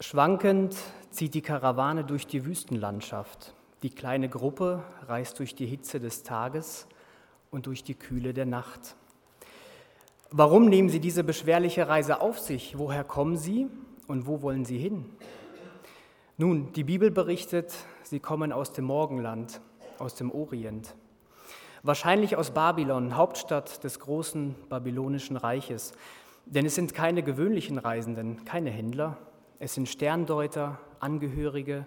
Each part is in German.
Schwankend zieht die Karawane durch die Wüstenlandschaft. Die kleine Gruppe reist durch die Hitze des Tages und durch die Kühle der Nacht. Warum nehmen Sie diese beschwerliche Reise auf sich? Woher kommen Sie und wo wollen Sie hin? Nun, die Bibel berichtet, Sie kommen aus dem Morgenland, aus dem Orient. Wahrscheinlich aus Babylon, Hauptstadt des großen babylonischen Reiches. Denn es sind keine gewöhnlichen Reisenden, keine Händler, es sind Sterndeuter, Angehörige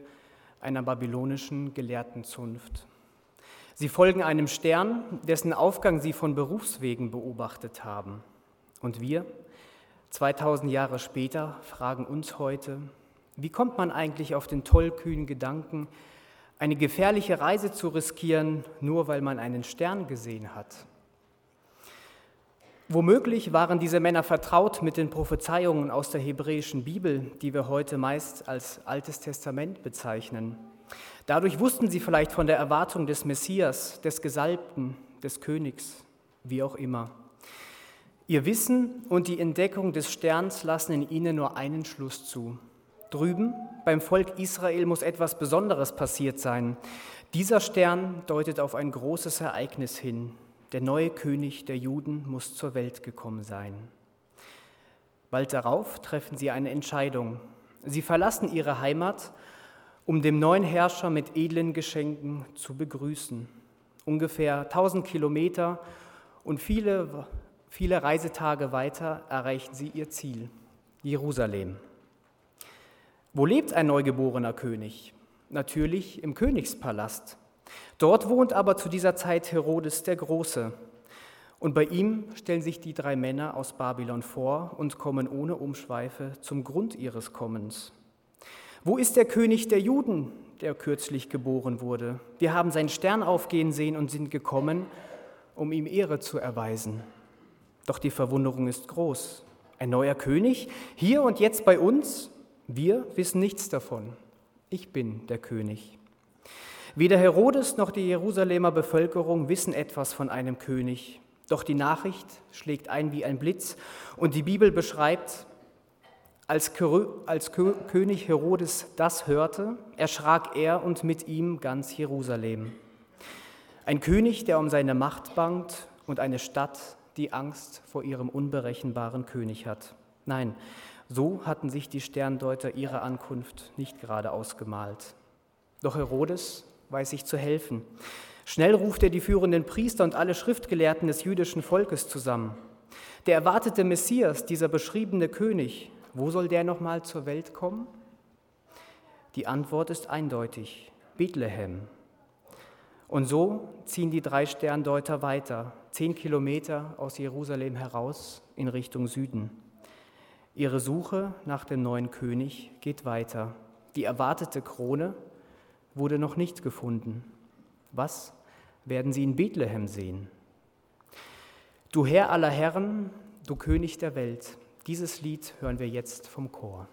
einer babylonischen Gelehrtenzunft. Sie folgen einem Stern, dessen Aufgang sie von Berufswegen beobachtet haben. Und wir, 2000 Jahre später, fragen uns heute, wie kommt man eigentlich auf den tollkühnen Gedanken, eine gefährliche Reise zu riskieren, nur weil man einen Stern gesehen hat? Womöglich waren diese Männer vertraut mit den Prophezeiungen aus der hebräischen Bibel, die wir heute meist als Altes Testament bezeichnen. Dadurch wussten sie vielleicht von der Erwartung des Messias, des Gesalbten, des Königs, wie auch immer. Ihr Wissen und die Entdeckung des Sterns lassen in ihnen nur einen Schluss zu. Drüben beim Volk Israel muss etwas Besonderes passiert sein. Dieser Stern deutet auf ein großes Ereignis hin, der neue König der Juden muss zur Welt gekommen sein. Bald darauf treffen sie eine Entscheidung. Sie verlassen ihre Heimat, um dem neuen Herrscher mit edlen Geschenken zu begrüßen. Ungefähr 1000 Kilometer und viele, viele Reisetage weiter erreichen sie ihr Ziel, Jerusalem. Wo lebt ein neugeborener König? Natürlich im Königspalast. Dort wohnt aber zu dieser Zeit Herodes der Große. Und bei ihm stellen sich die drei Männer aus Babylon vor und kommen ohne Umschweife zum Grund ihres Kommens. Wo ist der König der Juden, der kürzlich geboren wurde? Wir haben seinen Stern aufgehen sehen und sind gekommen, um ihm Ehre zu erweisen. Doch die Verwunderung ist groß. Ein neuer König, hier und jetzt bei uns? Wir wissen nichts davon. Ich bin der König. Weder Herodes noch die Jerusalemer Bevölkerung wissen etwas von einem König. Doch die Nachricht schlägt ein wie ein Blitz und die Bibel beschreibt, als, König Herodes das hörte, erschrak er und mit ihm ganz Jerusalem. Ein König, der um seine Macht bangt und eine Stadt, die Angst vor ihrem unberechenbaren König hat. Nein, so hatten sich die Sterndeuter ihre Ankunft nicht gerade ausgemalt. Doch Herodes weiß sich zu helfen. Schnell ruft er die führenden Priester und alle Schriftgelehrten des jüdischen Volkes zusammen. Der erwartete Messias, dieser beschriebene König, wo soll der nochmal zur Welt kommen? Die Antwort ist eindeutig, Bethlehem. Und so ziehen die drei Sterndeuter weiter, zehn Kilometer aus Jerusalem heraus in Richtung Süden. Ihre Suche nach dem neuen König geht weiter. Die erwartete Krone wurde noch nicht gefunden. Was werden sie in Bethlehem sehen? Du Herr aller Herren, du König der Welt, dieses Lied hören wir jetzt vom Chor.